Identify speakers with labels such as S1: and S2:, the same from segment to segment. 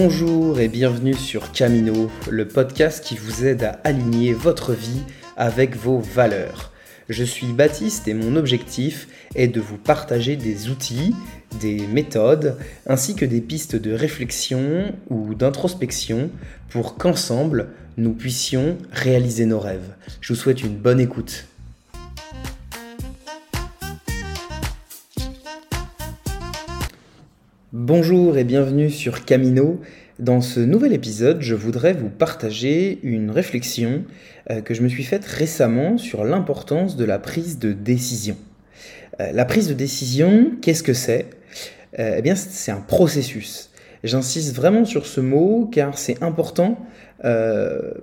S1: Bonjour et bienvenue sur Camino, le podcast qui vous aide à aligner votre vie avec vos valeurs. Je suis Baptiste et mon objectif est de vous partager des outils, des méthodes, ainsi que des pistes de réflexion ou d'introspection pour qu'ensemble, nous puissions réaliser nos rêves. Je vous souhaite une bonne écoute. Bonjour et bienvenue sur Camino. Dans ce nouvel épisode, je voudrais vous partager une réflexion euh, que je me suis faite récemment sur l'importance de la prise de décision. Euh, la prise de décision, qu'est-ce que c'est? Euh, Eh bien, c'est un processus. J'insiste vraiment sur ce mot car c'est important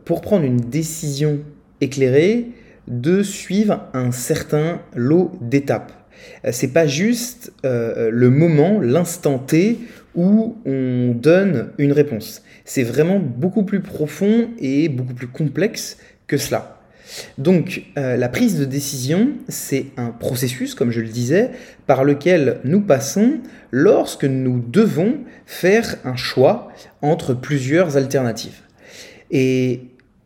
S1: pour prendre une décision éclairée de suivre un certain lot d'étapes. Euh, c'est pas juste euh, le moment, l'instant T où on donne une réponse. C'est vraiment beaucoup plus profond et beaucoup plus complexe que cela. Donc euh, la prise de décision, c'est un processus, comme je le disais, par lequel nous passons lorsque nous devons faire un choix entre plusieurs alternatives. Et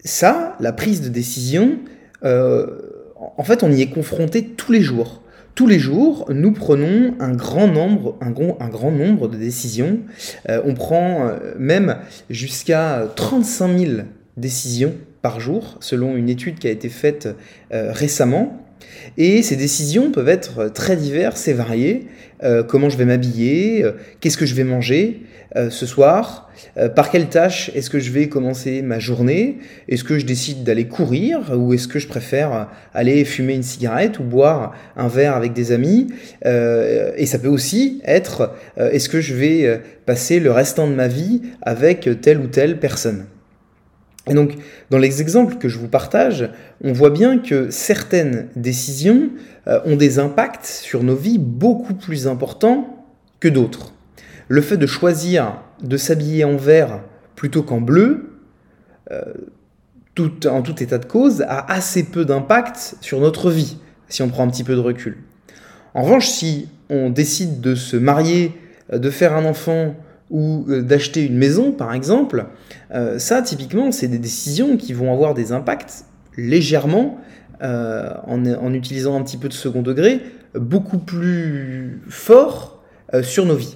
S1: ça, la prise de décision, en fait, on y est confronté tous les jours. Tous les jours, nous prenons un grand nombre, un grand, nombre de décisions. Euh, on prend euh, même jusqu'à 35 000 décisions par jour, selon une étude qui a été faite euh, récemment. Et ces décisions peuvent être très diverses et variées. Euh, comment je vais m'habiller, euh, qu'est-ce que je vais manger euh, ce soir, par quelle tâche est-ce que je vais commencer ma journée, est-ce que je décide d'aller courir ou est-ce que je préfère aller fumer une cigarette ou boire un verre avec des amis. et ça peut aussi être est-ce que je vais passer le restant de ma vie avec telle ou telle personne. Et donc, dans les exemples que je vous partage, on voit bien que certaines décisions euh, ont des impacts sur nos vies beaucoup plus importants que d'autres. Le fait de choisir de s'habiller en vert plutôt qu'en bleu, euh, en tout état de cause, a assez peu d'impact sur notre vie, si on prend un petit peu de recul. En revanche, si on décide de se marier, euh, de faire un enfant, ou euh, d'acheter une maison, par exemple, euh, ça, typiquement, c'est des décisions qui vont avoir des impacts légèrement, euh, en, utilisant un petit peu de second degré, beaucoup plus forts sur nos vies.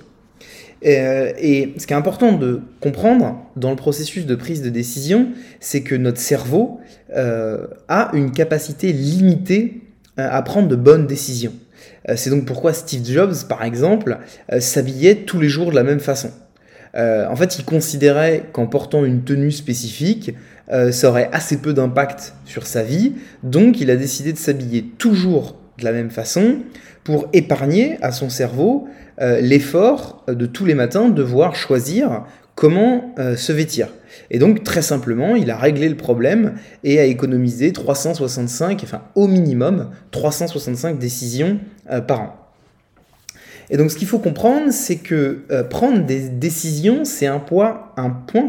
S1: et ce qui est important de comprendre dans le processus de prise de décision, c'est que notre cerveau a une capacité limitée à prendre de bonnes décisions. C'est donc pourquoi Steve Jobs, par exemple, s'habillait tous les jours de la même façon. Euh, en fait, il considérait qu'en portant une tenue spécifique, euh, ça aurait assez peu d'impact sur sa vie, donc il a décidé de s'habiller toujours de la même façon pour épargner à son cerveau euh, l'effort de tous les matins de devoir choisir comment se vêtir. Et donc très simplement, il a réglé le problème et a économisé 365, enfin au minimum 365 décisions par an. Et donc ce qu'il faut comprendre, c'est que euh, prendre des décisions, c'est un point,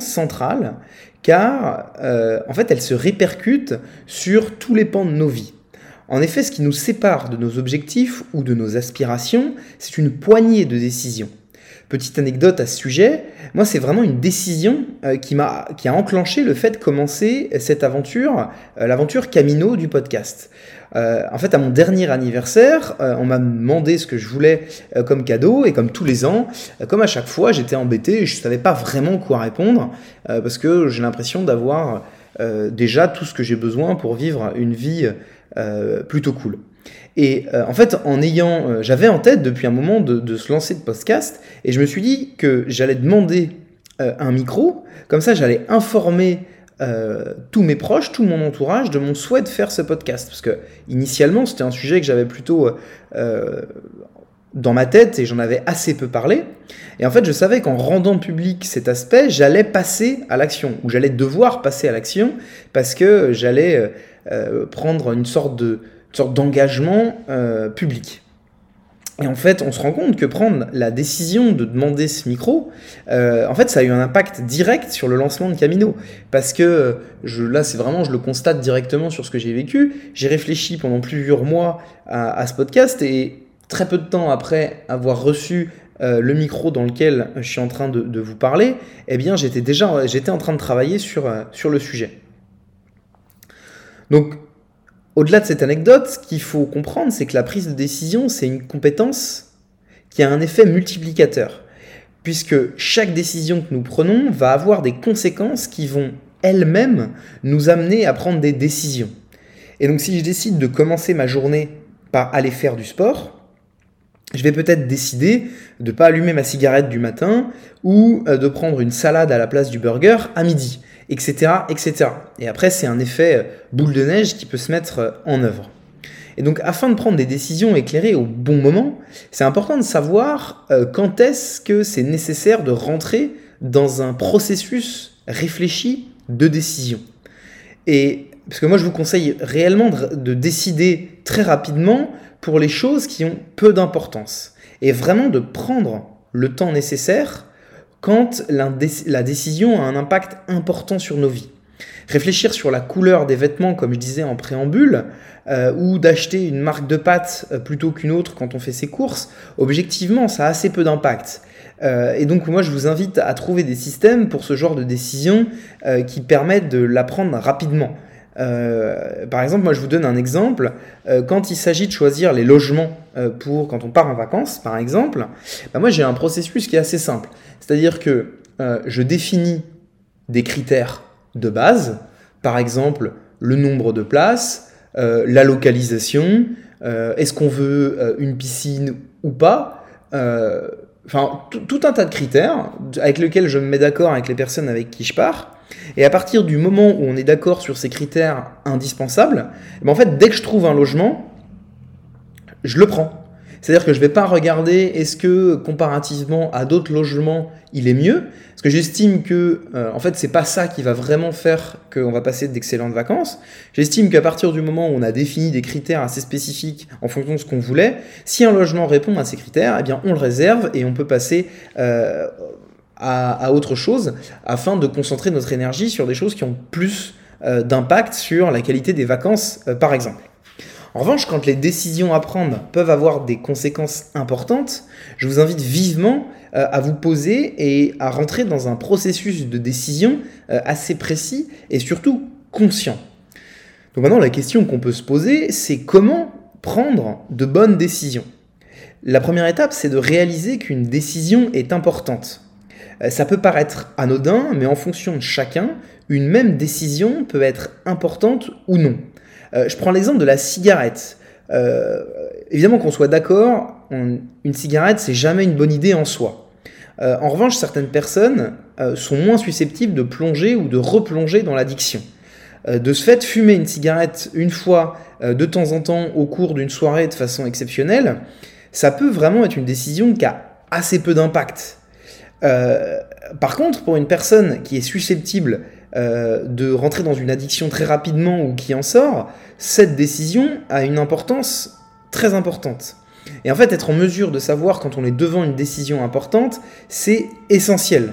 S1: central, car euh, en fait, elles se répercutent sur tous les pans de nos vies. En effet, ce qui nous sépare de nos objectifs ou de nos aspirations, c'est une poignée de décisions. Petite anecdote à ce sujet, moi c'est vraiment une décision euh, qui a enclenché le fait de commencer cette aventure, l'aventure Camino du podcast. Euh, en fait, à mon dernier anniversaire, euh, on m'a demandé ce que je voulais euh, comme cadeau, et comme tous les ans, comme à chaque fois, j'étais embêté je ne savais pas vraiment quoi répondre, parce que j'ai l'impression d'avoir déjà tout ce que j'ai besoin pour vivre une vie plutôt cool. Et en fait, en ayant, j'avais en tête depuis un moment de, se lancer de podcast, et je me suis dit que j'allais demander un micro, comme ça j'allais informer euh, tous mes proches, tout mon entourage de mon souhait de faire ce podcast. Parce que initialement, c'était un sujet que j'avais plutôt euh, dans ma tête et j'en avais assez peu parlé. Et en fait, je savais qu'en rendant public cet aspect, j'allais passer à l'action, ou j'allais devoir passer à l'action, parce que j'allais euh, prendre une sorte de sorte d'engagement public. Et en fait, on se rend compte que prendre la décision de demander ce micro, euh, en fait, ça a eu un impact direct sur le lancement de Camino. Parce que je, là, c'est vraiment, je le constate directement sur ce que j'ai vécu. J'ai réfléchi pendant plusieurs mois à, ce podcast et très peu de temps après avoir reçu le micro dans lequel je suis en train de, vous parler, eh bien j'étais déjà j'étais en train de travailler sur, sur le sujet. Donc au-delà de cette anecdote, ce qu'il faut comprendre, c'est que la prise de décision, c'est une compétence qui a un effet multiplicateur, puisque chaque décision que nous prenons va avoir des conséquences qui vont elles-mêmes nous amener à prendre des décisions. Et donc si je décide de commencer ma journée par aller faire du sport, je vais peut-être décider de ne pas allumer ma cigarette du matin ou euh, de prendre une salade à la place du burger à midi etc., etc. Et après, c'est un effet euh, boule de neige qui peut se mettre euh, en œuvre. Et donc, afin de prendre des décisions éclairées au bon moment, c'est important de savoir euh, quand est-ce que c'est nécessaire de rentrer dans un processus réfléchi de décision. Et parce que moi, je vous conseille réellement de, de décider très rapidement pour les choses qui ont peu d'importance. Et vraiment de prendre le temps nécessaire quand la, décision a un impact important sur nos vies. Réfléchir sur la couleur des vêtements, comme je disais en préambule, euh, ou d'acheter une marque de pâtes euh, plutôt qu'une autre quand on fait ses courses, objectivement, ça a assez peu d'impact. Euh, et donc moi, je vous invite à trouver des systèmes pour ce genre de décision qui permettent de l'apprendre rapidement. par exemple, moi je vous donne un exemple. quand il s'agit de choisir les logements pour quand on part en vacances, par exemple, bah, moi j'ai un processus qui est assez simple. C'est-à-dire que euh, je définis des critères de base, par exemple le nombre de places, euh, la localisation, euh, est-ce qu'on veut une piscine ou pas, enfin tout un tas de critères avec lesquels je me mets d'accord avec les personnes avec qui je pars. Et à partir du moment où on est d'accord sur ces critères indispensables, eh ben, en fait, dès que je trouve un logement, je le prends. C'est-à-dire que je ne vais pas regarder est-ce que comparativement à d'autres logements, il est mieux. Parce que j'estime que, euh, en fait, c'est pas ça qui va vraiment faire qu'on va passer d'excellentes vacances. J'estime qu'à partir du moment où on a défini des critères assez spécifiques en fonction de ce qu'on voulait, si un logement répond à ces critères, eh bien, on le réserve et on peut passer euh, à, autre chose afin de concentrer notre énergie sur des choses qui ont plus euh, d'impact sur la qualité des vacances, par exemple. En revanche, quand les décisions à prendre peuvent avoir des conséquences importantes, je vous invite vivement euh, à vous poser et à rentrer dans un processus de décision euh, assez précis et surtout conscient. Donc maintenant, la question qu'on peut se poser, c'est comment prendre de bonnes décisions? La première étape, c'est de réaliser qu'une décision est importante. Euh, ça peut paraître anodin, mais en fonction de chacun, une même décision peut être importante ou non. Euh, je prends l'exemple de la cigarette. Euh, évidemment qu'on soit d'accord, une cigarette, c'est jamais une bonne idée en soi. Euh, en revanche, certaines personnes sont moins susceptibles de plonger ou de replonger dans l'addiction. de ce fait, fumer une cigarette une fois de temps en temps au cours d'une soirée de façon exceptionnelle, ça peut vraiment être une décision qui a assez peu d'impact. par contre, pour une personne qui est susceptible euh, de rentrer dans une addiction très rapidement ou qui en sort, cette décision a une importance très importante. Et en fait, être en mesure de savoir quand on est devant une décision importante, c'est essentiel.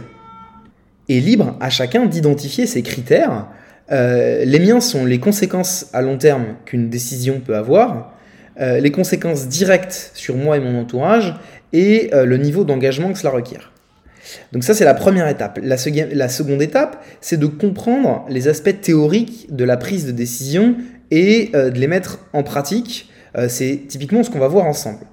S1: Et libre à chacun d'identifier ses critères. Euh, les miens sont les conséquences à long terme qu'une décision peut avoir, euh, les conséquences directes sur moi et mon entourage, et le niveau d'engagement que cela requiert. Donc ça, c'est la première étape. La, seconde étape, c'est de comprendre les aspects théoriques de la prise de décision et euh, de les mettre en pratique. Euh, c'est typiquement ce qu'on va voir ensemble.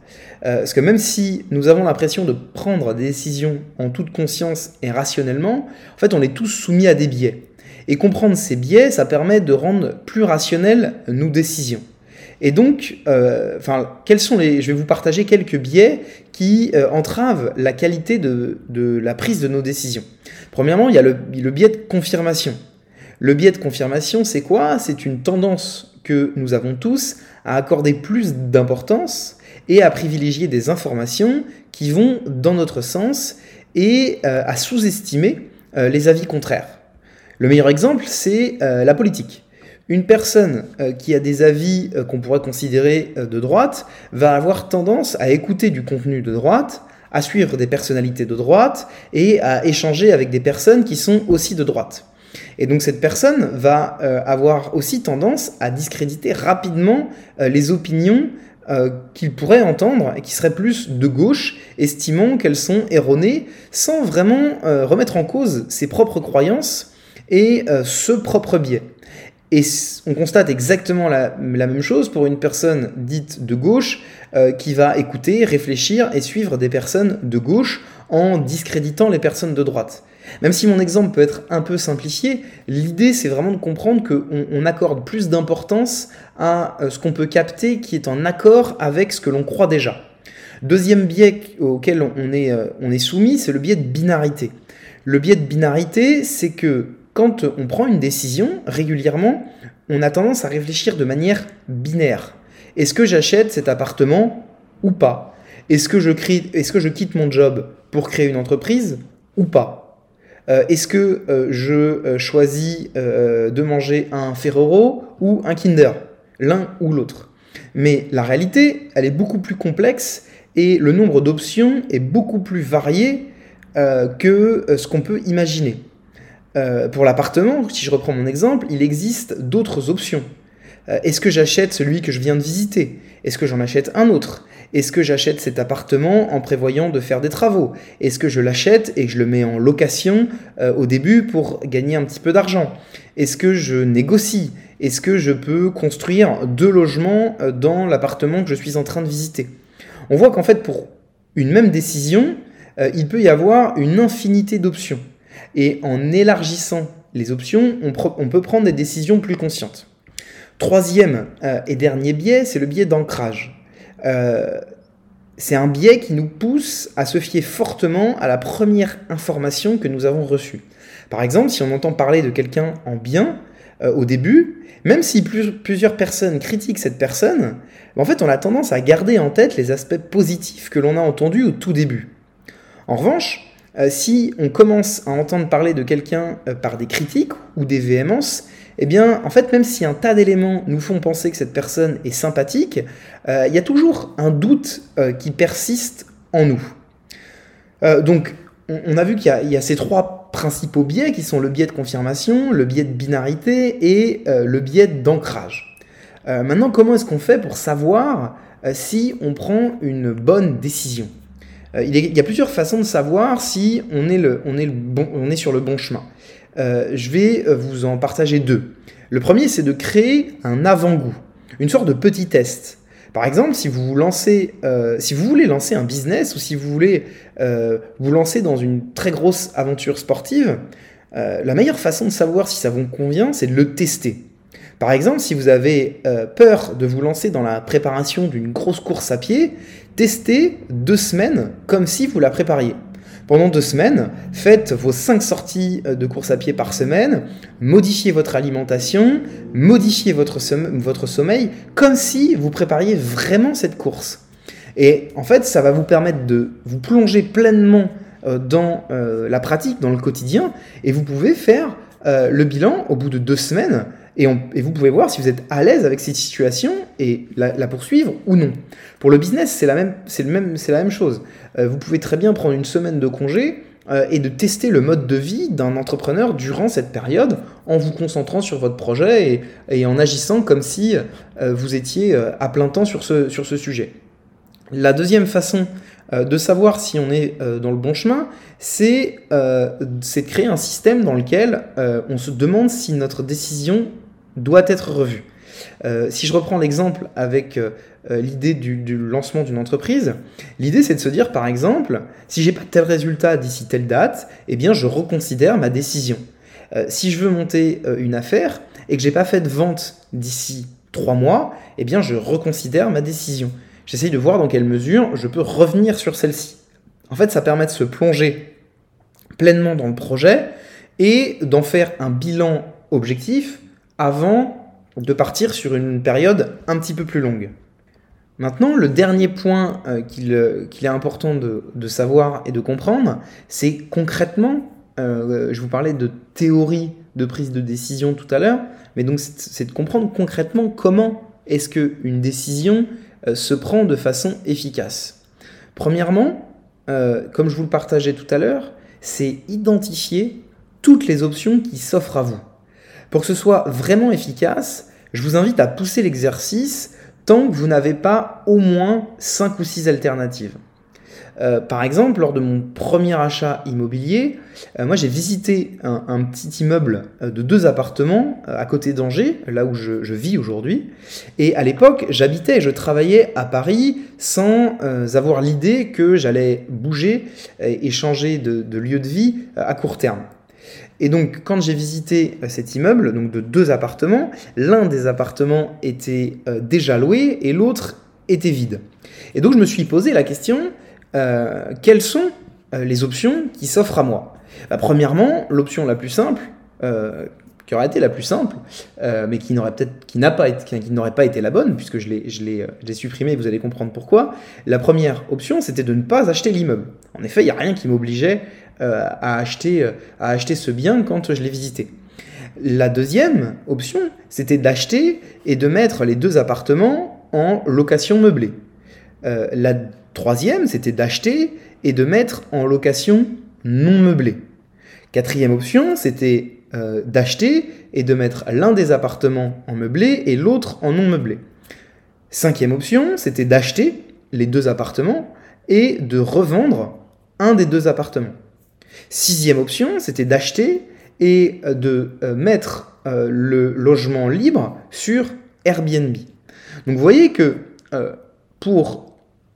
S1: Euh, parce que même si nous avons l'impression de prendre des décisions en toute conscience et rationnellement, en fait, on est tous soumis à des biais. Et comprendre ces biais, ça permet de rendre plus rationnelles nos décisions. Et donc, euh, quels sont les Je vais vous partager quelques biais qui euh, entravent la qualité de, la prise de nos décisions. Premièrement, il y a le, biais de confirmation. Le biais de confirmation, c'est quoi? C'est une tendance que nous avons tous à accorder plus d'importance et à privilégier des informations qui vont dans notre sens et euh, à sous-estimer les avis contraires. Le meilleur exemple, c'est la politique. Une personne euh, qui a des avis euh, qu'on pourrait considérer euh, de droite va avoir tendance à écouter du contenu de droite, à suivre des personnalités de droite et à échanger avec des personnes qui sont aussi de droite. Et donc cette personne va avoir aussi tendance à discréditer rapidement les opinions qu'il pourrait entendre et qui seraient plus de gauche, estimant qu'elles sont erronées, sans vraiment remettre en cause ses propres croyances et ce propre biais. Et on constate exactement la, même chose pour une personne dite de gauche qui va écouter, réfléchir et suivre des personnes de gauche en discréditant les personnes de droite. Même si mon exemple peut être un peu simplifié, l'idée c'est vraiment de comprendre qu'on accorde plus d'importance à euh, ce qu'on peut capter qui est en accord avec ce que l'on croit déjà. Deuxième biais auquel on euh, on est soumis, c'est le biais de binarité. Le biais de binarité, c'est que quand on prend une décision régulièrement, on a tendance à réfléchir de manière binaire. Est-ce que j'achète cet appartement ou pas? Est-ce que, je quitte mon job pour créer une entreprise ou pas? Euh, est-ce que euh, je euh, choisis de manger un Ferrero ou un Kinder L'un ou l'autre? Mais la réalité, elle est beaucoup plus complexe et le nombre d'options est beaucoup plus varié que ce qu'on peut imaginer. Pour l'appartement, si je reprends mon exemple, il existe d'autres options. Est-ce que j'achète celui que je viens de visiter? Est-ce que j'en achète un autre? Est-ce que j'achète cet appartement en prévoyant de faire des travaux? Est-ce que je l'achète et je le mets en location euh, au début pour gagner un petit peu d'argent? Est-ce que je négocie? Est-ce que je peux construire deux logements euh, dans l'appartement que je suis en train de visiter? On voit qu'en fait pour une même décision, euh, il peut y avoir une infinité d'options. Et en élargissant les options, on, peut prendre des décisions plus conscientes. Troisième et dernier biais, c'est le biais d'ancrage. Euh, c'est un biais qui nous pousse à se fier fortement à la première information que nous avons reçue. Par exemple, si on entend parler de quelqu'un en bien euh, au début, même si plusieurs personnes critiquent cette personne, en fait, on a tendance à garder en tête les aspects positifs que l'on a entendus au tout début. En revanche, euh, si on commence à entendre parler de quelqu'un par des critiques ou des véhémences, eh bien, en fait, même si un tas d'éléments nous font penser que cette personne est sympathique, euh, il y a toujours un doute euh, qui persiste en nous. Euh, donc, on, a vu qu'il y, a ces trois principaux biais qui sont le biais de confirmation, le biais de binarité et le biais d'ancrage. maintenant, comment est-ce qu'on fait pour savoir si on prend une bonne décision? Il, y a plusieurs façons de savoir si on est, le, on est, le bon, on est sur le bon chemin. Euh, je vais euh, vous en partager deux. Le premier, c'est de créer un avant-goût, une sorte de petit test. Par exemple, euh, si vous voulez lancer un business ou si vous voulez vous lancer dans une très grosse aventure sportive, la meilleure façon de savoir si ça vous convient, c'est de le tester. Par exemple, si vous avez peur de vous lancer dans la préparation d'une grosse course à pied, testez deux semaines comme si vous la prépariez. Pendant deux semaines, faites vos cinq sorties euh, de course à pied par semaine, modifiez votre alimentation, modifiez votre, votre sommeil, comme si vous prépariez vraiment cette course. Et en fait, ça va vous permettre de vous plonger pleinement euh, dans euh, la pratique, dans le quotidien, et vous pouvez faire le bilan au bout de deux semaines et, vous pouvez voir si vous êtes à l'aise avec cette situation et la, poursuivre ou non. Pour le business, c'est la, même, la même chose. Euh, vous pouvez très bien prendre une semaine de congé euh, et de tester le mode de vie d'un entrepreneur durant cette période en vous concentrant sur votre projet et, en agissant comme si euh, vous étiez à plein temps sur ce, sur ce sujet. La deuxième façon de savoir si on est dans le bon chemin, c'est de créer un système dans lequel on se demande si notre décision doit être revu. Euh, si je reprends l'exemple avec euh, euh, l'idée du, lancement d'une entreprise, l'idée c'est de se dire par exemple, si j'ai pas tel résultat d'ici telle date, eh bien je reconsidère ma décision. si je veux monter une affaire et que j'ai pas fait de vente d'ici trois mois, eh bien je reconsidère ma décision. J'essaye de voir dans quelle mesure je peux revenir sur celle-ci. En fait, ça permet de se plonger pleinement dans le projet et d'en faire un bilan objectif avant de partir sur une période un petit peu plus longue. Maintenant, le dernier point euh, euh, qu'il est important de, savoir et de comprendre, c'est concrètement, euh, je vous parlais de théorie de prise de décision tout à l'heure, mais donc c'est de comprendre concrètement comment est-ce qu'une décision se prend de façon efficace. Premièrement, comme je vous le partageais tout à l'heure, c'est identifier toutes les options qui s'offrent à vous. Pour que ce soit vraiment efficace, je vous invite à pousser l'exercice tant que vous n'avez pas au moins 5 ou 6 alternatives. Euh, par exemple, lors de mon premier achat immobilier, euh, moi j'ai visité un, petit immeuble euh, de deux appartements à côté d'Angers, là où je, vis aujourd'hui. Et à l'époque, j'habitais et je travaillais à Paris sans avoir l'idée que j'allais bouger et, changer de, lieu de vie à court terme. Et donc, quand j'ai visité cet immeuble, donc de deux appartements, l'un des appartements était déjà loué et l'autre était vide. Et donc, je me suis posé la question euh, quelles sont euh, les options qui s'offrent à moi? Bah, Premièrement, l'option la plus simple, euh, qui aurait été la plus simple, mais qui n'aurait peut-être, qui n'a pas été, qui, n'aurait pas été la bonne, puisque je l'ai, je l'ai, je supprimé, vous allez comprendre pourquoi. La première option, c'était de ne pas acheter l'immeuble. En effet, il n'y a rien qui m'obligeait à, acheter, à acheter ce bien quand je l'ai visité. La deuxième option, c'était d'acheter et de mettre les deux appartements en location meublée. la Troisième, c'était d'acheter et de mettre en location non meublée. Quatrième option, c'était euh, d'acheter et de mettre l'un des appartements en meublé et l'autre en non meublé. Cinquième option, c'était d'acheter les deux appartements et de revendre un des deux appartements. Sixième option, c'était d'acheter et de euh, mettre euh, le logement libre sur Airbnb. Donc vous voyez que pour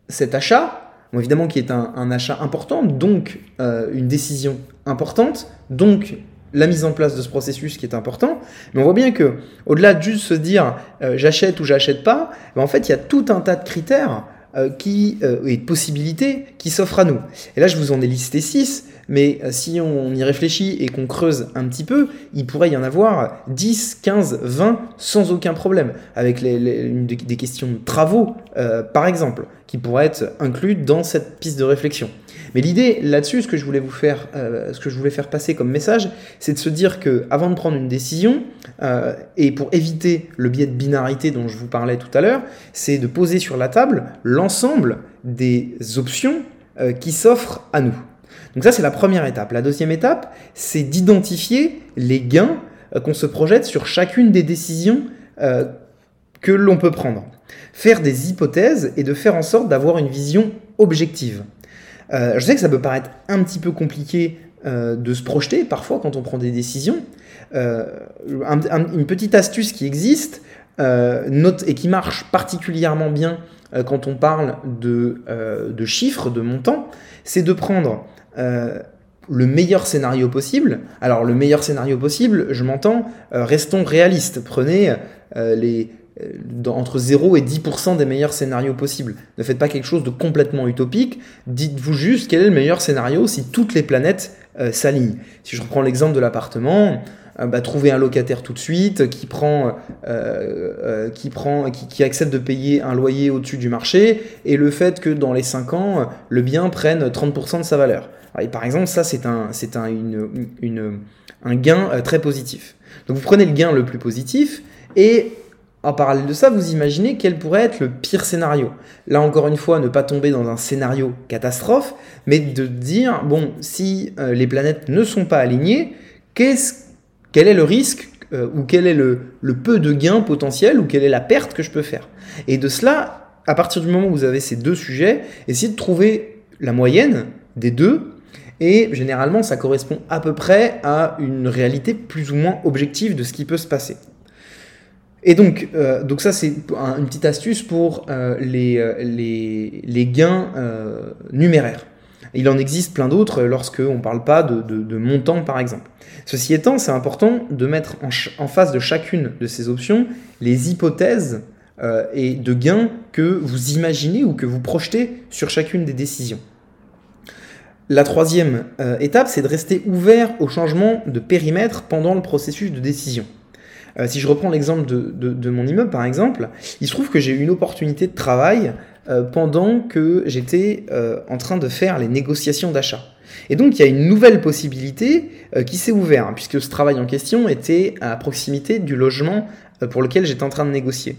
S1: cet achat, évidemment qui est un, achat important, donc euh, une décision importante, donc la mise en place de ce processus qui est important, mais on voit bien que au-delà de juste se dire euh, j'achète ou j'achète pas, ben, en fait il y a tout un tas de critères euh, qui, et de possibilités qui s'offrent à nous. Et là je vous en ai listé 6, mais euh, si on y réfléchit et qu'on creuse un petit peu, il pourrait y en avoir 10, 15, 20 sans aucun problème, avec des questions de travaux, euh, par exemple, qui pourraient être incluses dans cette piste de réflexion. Mais l'idée là-dessus, ce que je voulais vous faire, euh, ce que je voulais faire passer comme message, c'est de se dire que avant de prendre une décision, et pour éviter le biais de binarité dont je vous parlais tout à l'heure, c'est de poser sur la table l'ensemble des options qui s'offrent à nous. Donc ça, c'est la première étape. La deuxième étape, c'est d'identifier les gains euh, qu'on se projette sur chacune des décisions euh, que l'on peut prendre. Faire des hypothèses et de faire en sorte d'avoir une vision objective. Euh, je sais que ça peut paraître un petit peu compliqué de se projeter parfois quand on prend des décisions. une petite astuce qui existe et qui marche particulièrement bien quand on parle de, chiffres, de montants, c'est de prendre euh, le meilleur scénario possible. Alors le meilleur scénario possible, je m'entends, euh, restons réalistes. Prenez euh, les, entre 0 et 10% des meilleurs scénarios possibles. Ne faites pas quelque chose de complètement utopique. Dites-vous juste quel est le meilleur scénario si toutes les planètes s'alignent. Si je reprends l'exemple de l'appartement, bah, trouver un locataire tout de suite qui prend, qui, prend qui, accepte de payer un loyer au-dessus du marché et le fait que dans les 5 ans, le bien prenne 30% de sa valeur par exemple, ça, c'est un, c'est un, une, un gain euh, très positif. Donc vous prenez le gain le plus positif et en parallèle de ça, vous imaginez quel pourrait être le pire scénario. Là encore une fois, ne pas tomber dans un scénario catastrophe, mais de dire, bon, si euh, les planètes ne sont pas alignées, quel est le risque euh, ou quel est le, peu de gain potentiel ou quelle est la perte que je peux faire? Et de cela, à partir du moment où vous avez ces deux sujets, essayez de trouver la moyenne des deux et généralement, ça correspond à peu près à une réalité plus ou moins objective de ce qui peut se passer. Et donc, euh, donc ça, c'est une petite astuce pour euh, les, euh, les, gains numéraires. Il en existe plein d'autres lorsque on ne parle pas de, de, montant, par exemple. Ceci étant, c'est important de mettre en, en, face de chacune de ces options les hypothèses et de gains que vous imaginez ou que vous projetez sur chacune des décisions. La troisième étape, c'est de rester ouvert au changement de périmètre pendant le processus de décision. Euh, si je reprends l'exemple de, mon immeuble, par exemple, il se trouve que j'ai eu une opportunité de travail euh, pendant que j'étais en train de faire les négociations d'achat. Et donc, il y a une nouvelle possibilité qui s'est ouverte, hein, puisque ce travail en question était à proximité du logement pour lequel j'étais en train de négocier.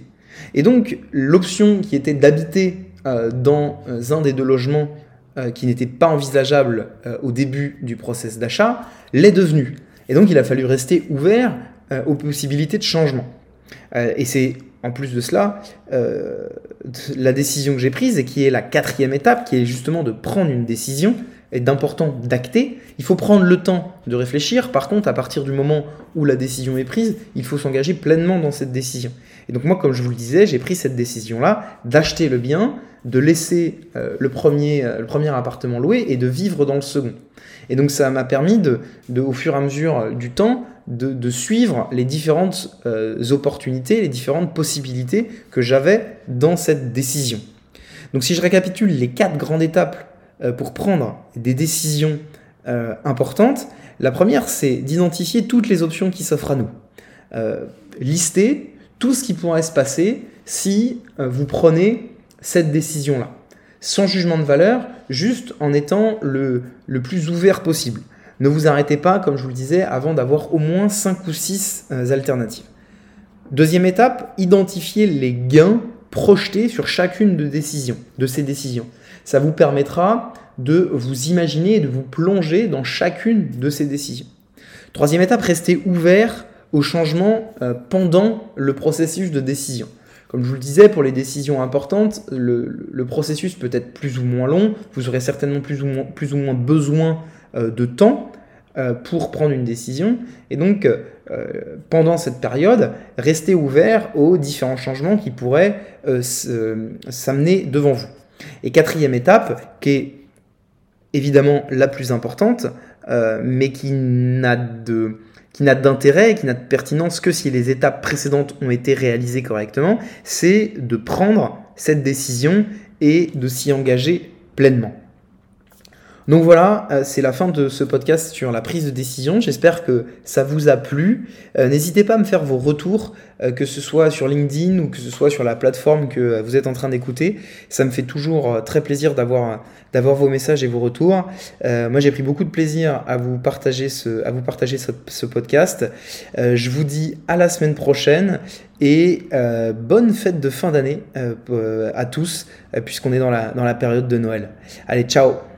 S1: Et donc, l'option qui était d'habiter dans un des deux logements euh, qui n'était pas envisageable euh, au début du process d'achat, l'est devenu. Et donc il a fallu rester ouvert euh, aux possibilités de changement. et c'est en plus de cela, euh, la décision que j'ai prise et qui est la quatrième étape, qui est justement de prendre une décision, et d'important d'acter. Il faut prendre le temps de réfléchir. Par contre, à partir du moment où la décision est prise, il faut s'engager pleinement dans cette décision. Et donc moi, comme je vous le disais, j'ai pris cette décision-là d'acheter le bien, de laisser euh, le, premier, euh, le premier appartement loué et de vivre dans le second. Et donc ça m'a permis, de, au fur et à mesure du temps, de, suivre les différentes euh, opportunités, les différentes possibilités que j'avais dans cette décision. Donc si je récapitule les quatre grandes étapes euh, pour prendre des décisions euh, importantes, la première c'est d'identifier toutes les options qui s'offrent à nous. lister tout ce qui pourrait se passer si vous prenez cette décision-là. Sans jugement de valeur, juste en étant le, plus ouvert possible. Ne vous arrêtez pas, comme je vous le disais, avant d'avoir au moins 5 ou 6 euh, alternatives. Deuxième étape, identifier les gains projetés sur chacune de, ces décisions. Ça vous permettra de vous imaginer et de vous plonger dans chacune de ces décisions. Troisième étape, restez ouvert aux changements euh, pendant le processus de décision. Comme je vous le disais, pour les décisions importantes, le, processus peut être plus ou moins long, vous aurez certainement plus ou moins, besoin euh, de temps euh, pour prendre une décision. Et donc, pendant cette période, restez ouvert aux différents changements qui pourraient s'amener devant vous. Et quatrième étape, qui est évidemment la plus importante, mais qui n'a de qui n'a d'intérêt et qui n'a de pertinence que si les étapes précédentes ont été réalisées correctement, c'est de prendre cette décision et de s'y engager pleinement. Donc voilà, euh, c'est la fin de ce podcast sur la prise de décision. J'espère que ça vous a plu. Euh, n'hésitez pas à me faire vos retours, euh, que ce soit sur LinkedIn ou que ce soit sur la plateforme que vous êtes en train d'écouter. Ça me fait toujours très plaisir d'avoir vos messages et vos retours. moi, j'ai pris beaucoup de plaisir à vous partager ce, à vous partager ce, podcast. je vous dis à la semaine prochaine et bonne fête de fin d'année à tous, puisqu'on est dans la, dans la période de Noël. Allez, ciao